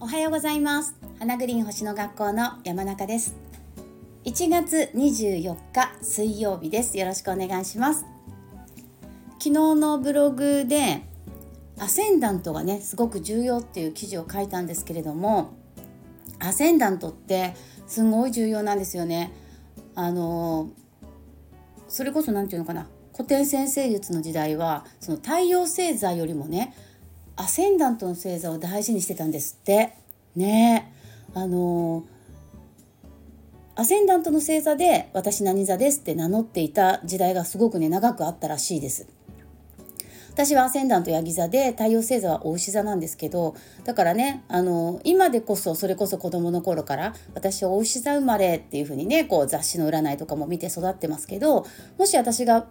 おはようございます。花グリーン星の学校の山中です。1月24日水曜日です。よろしくお願いします。昨日のブログでアセンダントがねすごく重要っていう記事を書いたんですけれどもアセンダントってすごい重要なんですよね。あのそれこそ何て言うのかな。古典先生術の時代はその太陽星座よりもねアセンダントの星座を大事にしてたんですって。ね。あのアセンダントの星座で私何座ですって名乗っていた時代がすごくね長くあったらしいです。私はアセンダントヤギ座で太陽星座はお牛座なんですけどだからねあの今でこそそれこそ子供の頃から私はお牛座生まれっていう風にねこう雑誌の占いとかも見て育ってますけどもし私が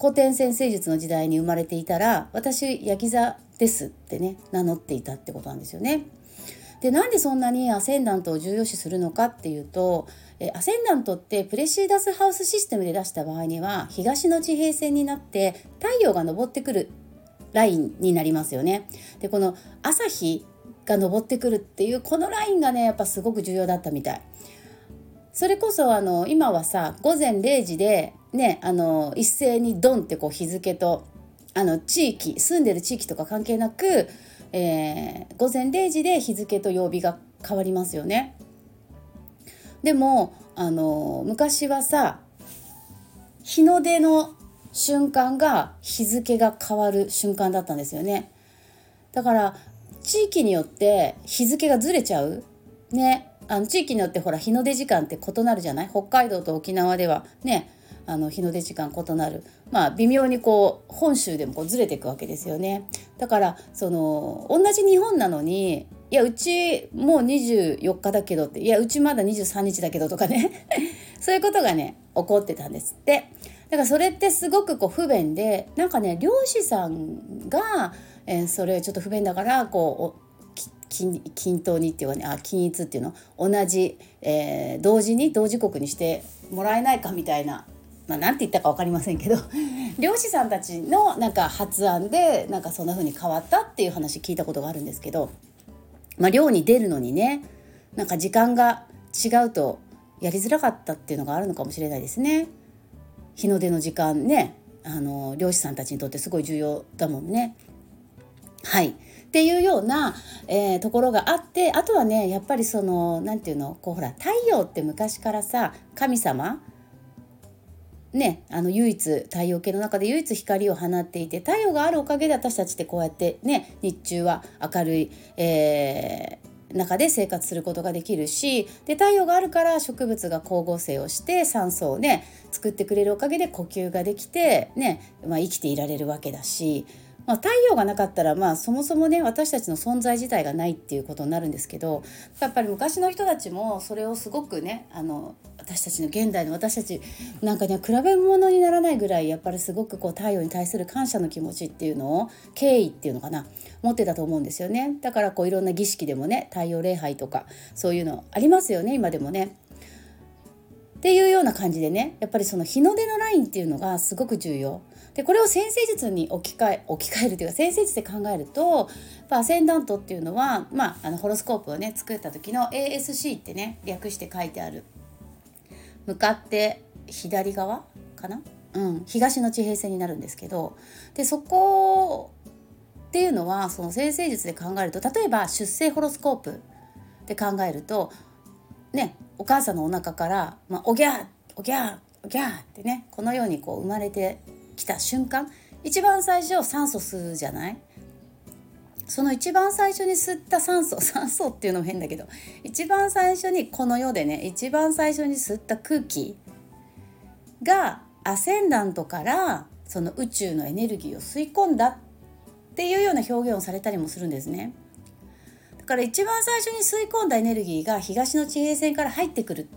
古典先生術の時代に生まれていたら私ヤギ座ですってね名乗っていたってことなんですよね。でなんでそんなにアセンダントを重要視するのかっていうとえアセンダントってプレシーダスハウスシステムで出した場合には東の地平線になって太陽が昇ってくるラインになりますよね。でこの朝日が昇ってくるっていうこのラインがねやっぱすごく重要だったみたい。それこそあの今はさ午前0時でねあの一斉にドンってこう日付とあの地域住んでる地域とか関係なく、えー、午前0時で日付と曜日が変わりますよね。でもあの昔はさ日の出の瞬間が日付が変わる瞬間だったんですよね。だから地域によって日付がずれちゃう。ね。あの地域によってほら日の出時間って異なるじゃない？北海道と沖縄ではねあの日の出時間異なる。まあ微妙にこう本州でもこうずれていくわけですよね。だからその同じ日本なのにいやうちもう24日だけどっていやうちまだ23日だけどとかね。そういうことがね起こってたんです。ってだからそれってすごくこう不便でなんかね漁師さんが、えー、それちょっと不便だからこう均均等にっていうかねあ均一っていうの。同じ、えー、同時に同時刻にしてもらえないかみたいな。まあ、なんて言ったか分かりませんけど。漁師さんたちのなんか発案でなんかそんな風に変わったっていう話聞いたことがあるんですけど、まあ、漁に出るのにねなんか時間が違うとやりづらかったっていうのがあるのかもしれないですね。日の出の時間ねあの漁師さんたちにとってすごい重要だもんね。はい。っていうような、えー、ところがあってあとはねやっぱりその何て言うのこうほら太陽って昔からさ神様ね、あの唯一太陽系の中で唯一光を放っていて太陽があるおかげで私たちってこうやってね日中は明るい、えー、中で生活することができるしで太陽があるから植物が光合成をして酸素をね作ってくれるおかげで呼吸ができてね、まあ、生きていられるわけだしまあ、太陽がなかったら、まあ、そもそもね私たちの存在自体がないっていうことになるんですけどやっぱり昔の人たちもそれをすごくねあの私たちの現代の私たちなんかね比べ物にならないぐらいやっぱりすごくこう太陽に対する感謝の気持ちっていうのを敬意っていうのかな持ってたと思うんですよねだからこういろんな儀式でもね太陽礼拝とかそういうのありますよね今でもね。っていうような感じでねやっぱりその日の出のラインっていうのがすごく重要でこれを先生術に置き換え置き換えるというか先生術で考えるとアセンダントっていうのは、まあ、あのホロスコープをね作った時の ASC ってね略して書いてある。向かって左側かな、うん、東の地平線になるんですけどでそこっていうのはその先生術で考えると例えば出生ホロスコープで考えるとねお母さんのお腹から、まあ、おぎゃーおぎゃーおぎゃーってねこのようにこう生まれてきた瞬間一番最初酸素吸うじゃない？その一番最初に吸った酸素 酸素っていうのも変だけど一番最初にこの世でね一番最初に吸った空気がアセンダントからその宇宙のエネルギーを吸い込んだっていうような表現をされたりもするんですね。だから一番最初に吸い込んだエネルギーが東の地平線から入ってくる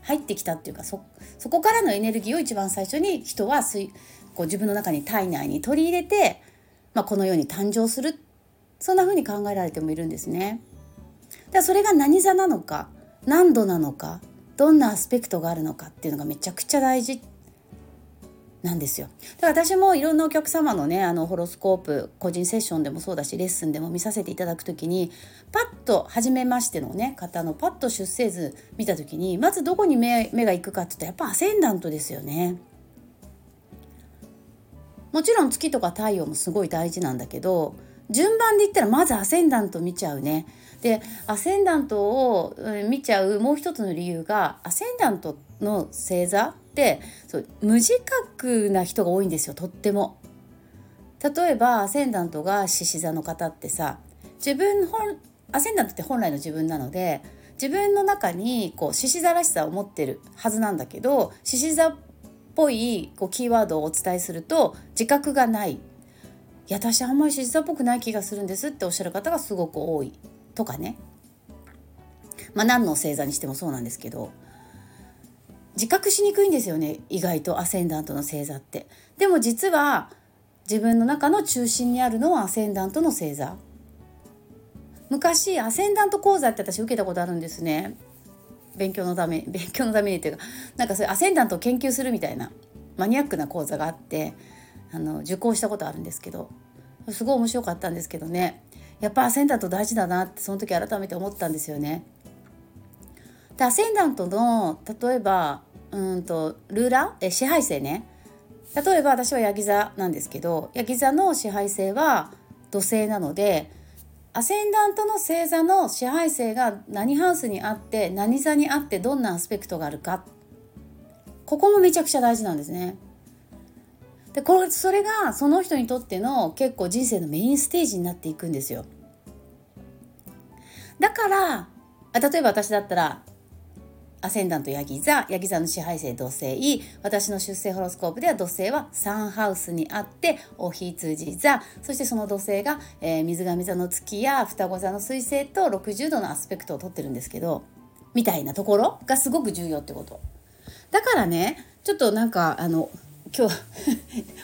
入ってきたっていうかそそこからのエネルギーを一番最初に人は吸いこう自分の中に体内に取り入れて、まあ、この世に誕生するそんな風に考えられてもいるんですね。だそれが何座なのか何度なのかどんなアスペクトがあるのかっていうのがめちゃくちゃ大事なんですよだから私もいろんなお客様のねあのホロスコープ個人セッションでもそうだしレッスンでも見させていただく時にパッと初めましてのね方のパッと出生図見た時にまずどこに目目が行くかって言ったらやっぱアセンダントですよね。もちろん月とか太陽もすごい大事なんだけど順番で言ったらまずアセンダント見ちゃうね。でアセンダントを見ちゃうもう一つの理由がアセンダントの星座ってそう無自覚な人が多いんですよとっても。例えばアセンダントが獅子座の方ってさ自分本アセンダントって本来の自分なので自分の中にこう獅子座らしさを持ってるはずなんだけど獅子座ぽいこうキーワードをお伝えすると自覚がない。いや私あんまり獅子座っぽくない気がするんですっておっしゃる方がすごく多いとかね。まあ何の星座にしてもそうなんですけど自覚しにくいんですよね意外とアセンダントの星座って。でも実は自分の中の中心にあるのはアセンダントの星座。昔アセンダント講座って私受けたことあるんですね。勉強のため 勉強のためにっていうかなんかそういうアセンダントを研究するみたいなマニアックな講座があってあの受講したことあるんですけどすごい面白かったんですけどね。やっぱアセンダント大事だなってその時改めて思ったんですよね。でアセンダントの例えばうんとルーラー？え支配性ね。例えば私はヤギ座なんですけどヤギ座の支配性は土星なのでアセンダントの星座の支配性が何ハウスにあって何座にあってどんなアスペクトがあるかここもめちゃくちゃ大事なんですね。でこれそれがその人にとっての結構人生のメインステージになっていくんですよ。だから例えば私だったらアセンダントヤギ座ヤギ座の支配性土星私の出生ホロスコープでは土星は3ハウスにあってお羊座そしてその土星が、えー、水上座の月や双子座の水星と60度のアスペクトをとってるんですけどみたいなところがすごく重要ってこと。だからねちょっとなんかあの今日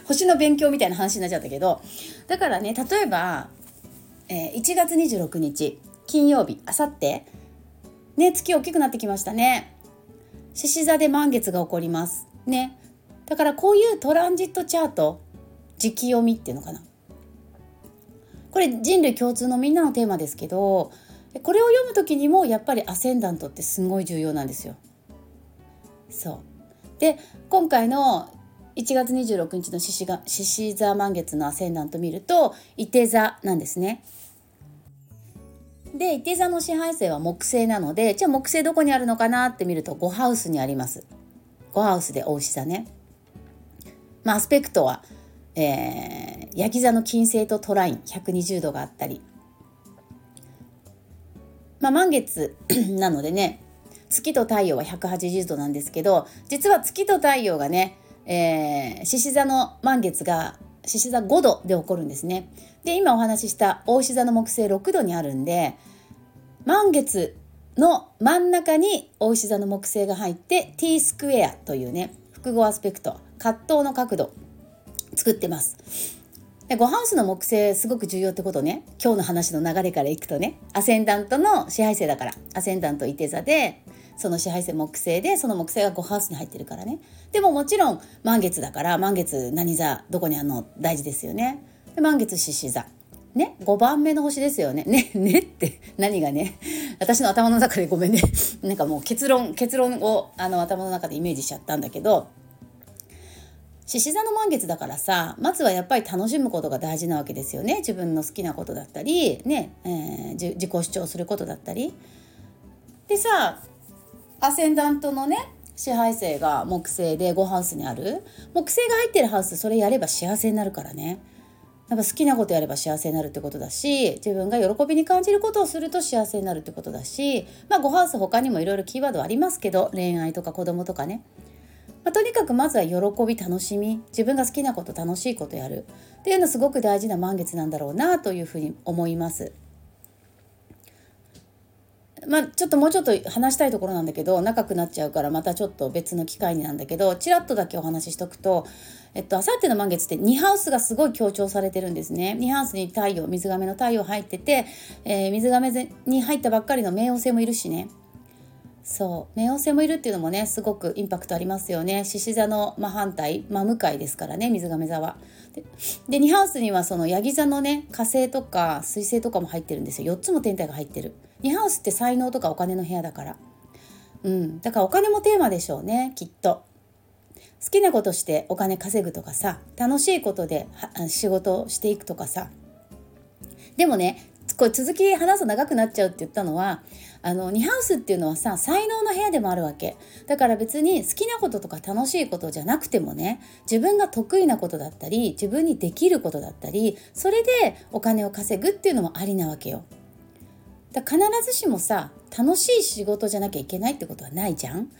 星の勉強みたいな話になっちゃったけどだからね例えば、えー、1月26日金曜日あさってね月大きくなってきましたね。獅子座で満月が起こります。ね。だからこういうトランジットチャート時期読みっていうのかな。これ人類共通のみんなのテーマですけどこれを読む時にもやっぱりアセンダントってすごい重要なんですよ。そう。で今回の1月26日の獅子が獅子座満月のアセンダント見ると伊手座なんですね。で、伊手座の支配性は木星なので、じゃあ木星どこにあるのかなって見ると5ハウスにあります。5ハウスで大牛座ね。まあ、アスペクトは、えー、焼き座の金星とトライン120度があったり。まあ、満月 なのでね、月と太陽は180度なんですけど、実は月と太陽がね、えー、獅子座の満月が獅子座5度で起こるんですね。で今お話しした大牛座の木星6度にあるんで満月の真ん中に大牛座の木星が入って T スクエアというね複合アスペクト葛藤の角度作ってます。で5ハウスの木星すごく重要ってことね。今日の話の流れからいくとねアセンダントの支配星だからアセンダントいて座でその支配星木星でその木星が5ハウスに入ってるからね。でももちろん満月だから満月何座どこにあるの大事ですよね。で満月獅子座。ね5番目の星ですよね。ねねって何がね？私の頭の中でごめんね。なんかもう結論結論をあの頭の中でイメージしちゃったんだけど。獅子座の満月だからさまずはやっぱり楽しむことが大事なわけですよね。自分の好きなことだったりね、えー、自己主張することだったり。でさアセンダントのね支配性が木星で5ハウスにある。木星が入ってるハウスそれやれば幸せになるからね。なんか好きなことやれば幸せになるってことだし自分が喜びに感じることをすると幸せになるってことだしまあごハウス他にもいろいろキーワードありますけど恋愛とか子供とかね、まあ、とにかくまずは喜び楽しみ。自分が好きなこと楽しいことやる。っていうのすごく大事な満月なんだろうなというふうに思います。まあ、ちょっともうちょっと話したいところなんだけど長くなっちゃうからまたちょっと別の機会になんだけどちらっとだけお話ししとくとえっと、あさっての満月って2ハウスがすごい強調されてるんですね。2ハウスに太陽、水亀の太陽入ってて、えー、水亀に入ったばっかりの冥王星もいるしね。そう冥王星もいるっていうのもねすごくインパクトありますよね獅子座の真反対真向かいですからね水亀座は。で2ハウスにはそのヤギ座のね火星とか水星とかも入ってるんですよ4つも天体が入ってる。2ハウスって才能とかお金の部屋だから。うん、だからお金もテーマでしょうねきっと。好きなことしてお金稼ぐとかさ楽しいことで仕事をしていくとかさでもねこれ続き話すと長くなっちゃうって言ったのはあの2ハウスっていうのはさ才能の部屋でもあるわけ。だから別に好きなこととか楽しいことじゃなくてもね自分が得意なことだったり自分にできることだったりそれでお金を稼ぐっていうのもありなわけよ。だ必ずしもさ楽しい仕事じゃなきゃいけないってことはないじゃん。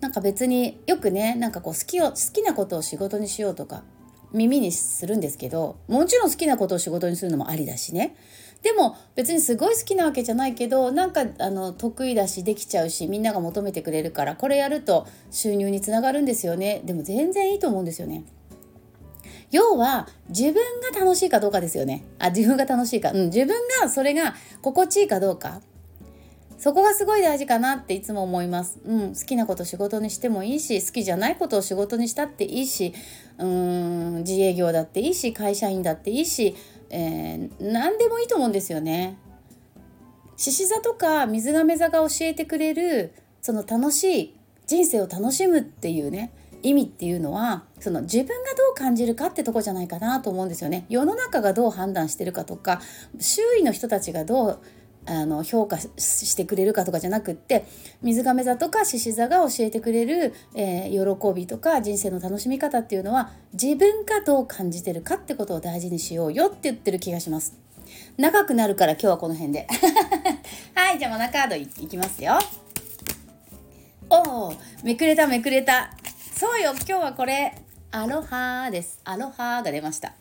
なんか別によくねなんかこう好きを好きなことを仕事にしようとか耳にするんですけどもちろん好きなことを仕事にするのもありだしね。でも別にすごい好きなわけじゃないけどなんかあの得意だしできちゃうしみんなが求めてくれるからこれやると収入につながるんですよねでも全然いいと思うんですよね。要は自分が楽しいかどうかですよね。あ自分が楽しいか、うん、自分がそれが心地いいかどうかそこがすごい大事かなっていつも思います。うん、好きなこと仕事にしてもいいし好きじゃないことを仕事にしたっていいしうーん自営業だっていいし会社員だっていいしえー、何でもいいと思うんですよね。獅子座とか水亀座が教えてくれるその楽しい人生を楽しむっていうね意味っていうのはその自分がどう感じるかってとこじゃないかなと思うんですよね。世の中がどう判断してるかとか周囲の人たちがどうあの評価してくれるかとかじゃなくって水亀座とか獅子座が教えてくれる、えー、喜びとか人生の楽しみ方っていうのは自分がどう感じてるかってことを大事にしようよって言ってる気がします。長くなるから今日はこの辺で。はい、じゃあマナカードいきますよ。おお、めくれためくれた。そうよ、今日はこれ、アロハです。アロハが出ました。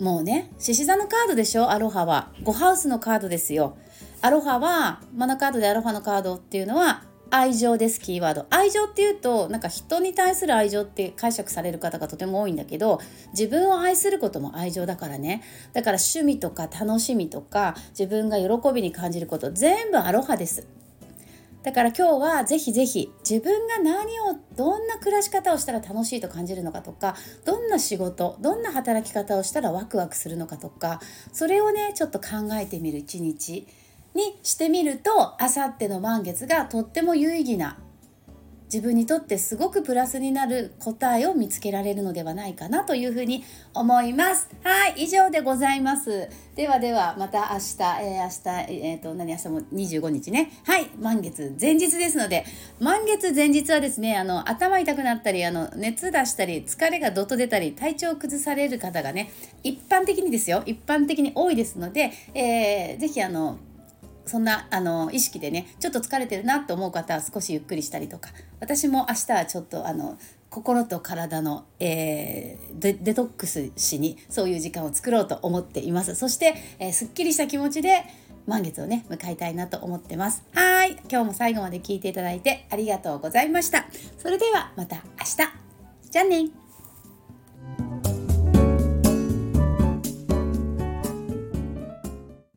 もうね獅子座のカードでしょ？アロハは。5ハウスのカードですよ。アロハはマナカードでアロハのカードっていうのは愛情ですキーワード。愛情っていうとなんか人に対する愛情って解釈される方がとても多いんだけど自分を愛することも愛情だからね。だから趣味とか楽しみとか自分が喜びに感じること全部アロハです。だから今日はぜひぜひ自分が何をどんな暮らし方をしたら楽しいと感じるのかとかどんな仕事どんな働き方をしたらワクワクするのかとかそれをねちょっと考えてみる一日にしてみるとあさっての満月がとっても有意義な自分にとってすごくプラスになる答えを見つけられるのではないかなというふうに思います。はい、以上でございます。ではではまた明日、えー、明日、えっ、ー、と、何明日も25日ね。はい、満月前日ですので、満月前日はですね、あの、頭痛くなったり、あの、熱出したり、疲れがどっと出たり、体調を崩される方がね、一般的にですよ、一般的に多いですので、えー、ぜひあの、そんなあの意識でねちょっと疲れてるなと思う方は少しゆっくりしたりとか。私も明日はちょっとあの心と体の、えー、デデトックスしにそういう時間を作ろうと思っています。そして、えー、すっきりした気持ちで満月をね迎えたいなと思ってます。はい。今日も最後まで聞いていただいてありがとうございました。それではまた明日。じゃあね。